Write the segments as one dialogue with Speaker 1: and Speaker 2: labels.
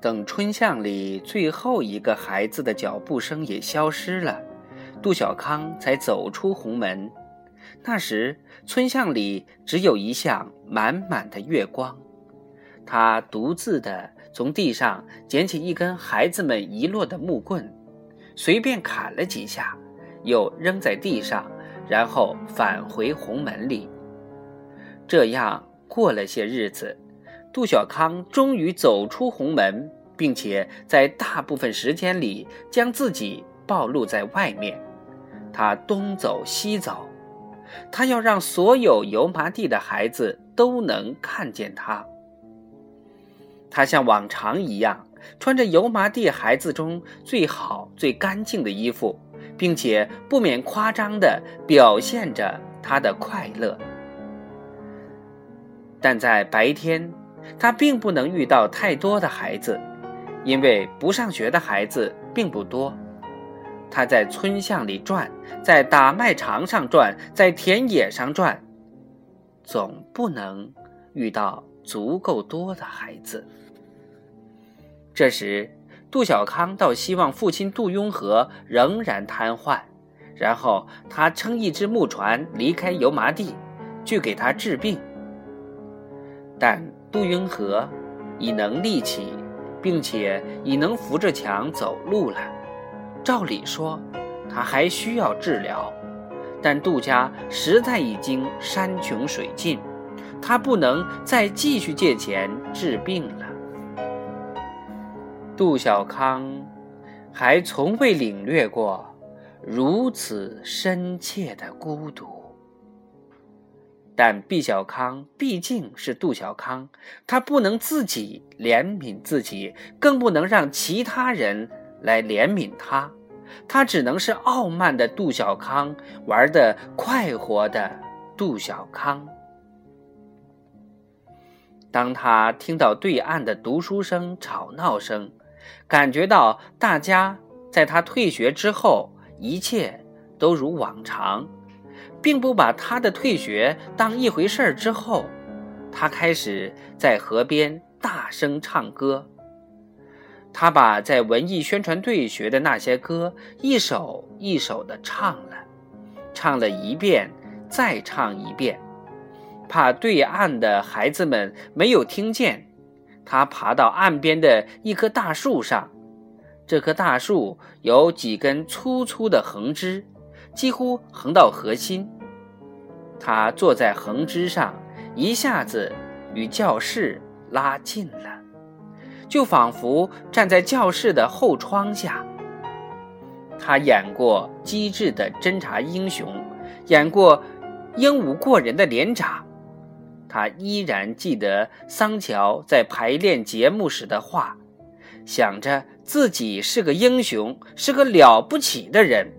Speaker 1: 等春巷里最后一个孩子的脚步声也消失了，杜小康才走出红门。那时，村巷里只有一项满满的月光。他独自的从地上捡起一根孩子们遗落的木棍，随便砍了几下，又扔在地上，然后返回红门里。这样过了些日子。杜小康终于走出红门，并且在大部分时间里将自己暴露在外面。他东走西走，他要让所有油麻地的孩子都能看见他。他像往常一样穿着油麻地孩子中最好、最干净的衣服，并且不免夸张地表现着他的快乐。但在白天。他并不能遇到太多的孩子，因为不上学的孩子并不多。他在村巷里转，在打麦场上转，在田野上转，总不能遇到足够多的孩子。这时，杜小康倒希望父亲杜雍和仍然瘫痪，然后他撑一只木船离开油麻地，去给他治病。但。杜云和已能立起，并且已能扶着墙走路了。照理说，他还需要治疗，但杜家实在已经山穷水尽，他不能再继续借钱治病了。杜小康还从未领略过如此深切的孤独。但毕小康毕竟是杜小康，他不能自己怜悯自己，更不能让其他人来怜悯他，他只能是傲慢的杜小康，玩的快活的杜小康。当他听到对岸的读书声、吵闹声，感觉到大家在他退学之后，一切都如往常。并不把他的退学当一回事儿。之后，他开始在河边大声唱歌。他把在文艺宣传队学的那些歌一首一首的唱了，唱了一遍，再唱一遍。怕对岸的孩子们没有听见，他爬到岸边的一棵大树上。这棵大树有几根粗粗的横枝。几乎横到核心，他坐在横枝上，一下子与教室拉近了，就仿佛站在教室的后窗下。他演过机智的侦察英雄，演过英武过人的连长。他依然记得桑乔在排练节目时的话，想着自己是个英雄，是个了不起的人。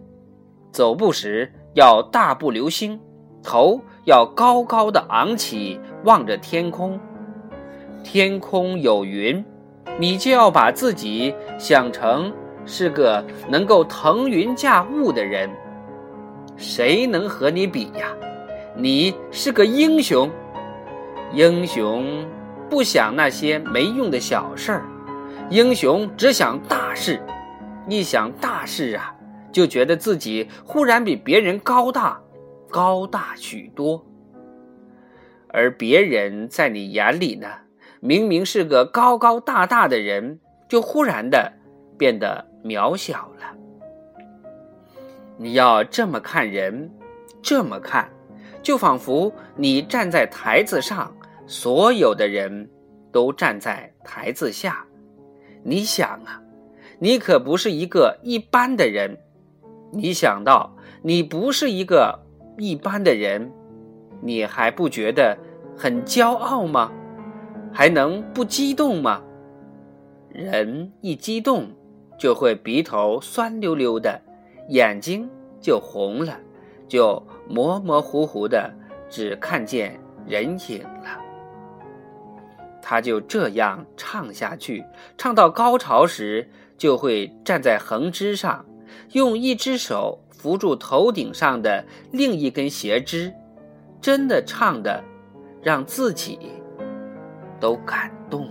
Speaker 1: 走步时要大步流星，头要高高的昂起，望着天空。天空有云，你就要把自己想成是个能够腾云驾雾的人。谁能和你比呀？你是个英雄。英雄不想那些没用的小事儿，英雄只想大事。一想大事啊！就觉得自己忽然比别人高大，高大许多。而别人在你眼里呢，明明是个高高大大的人，就忽然的变得渺小了。你要这么看人，这么看，就仿佛你站在台子上，所有的人都站在台子下。你想啊，你可不是一个一般的人。你想到你不是一个一般的人，你还不觉得很骄傲吗？还能不激动吗？人一激动，就会鼻头酸溜溜的，眼睛就红了，就模模糊糊的，只看见人影了。他就这样唱下去，唱到高潮时，就会站在横枝上。用一只手扶住头顶上的另一根斜枝，真的唱的，让自己都感动。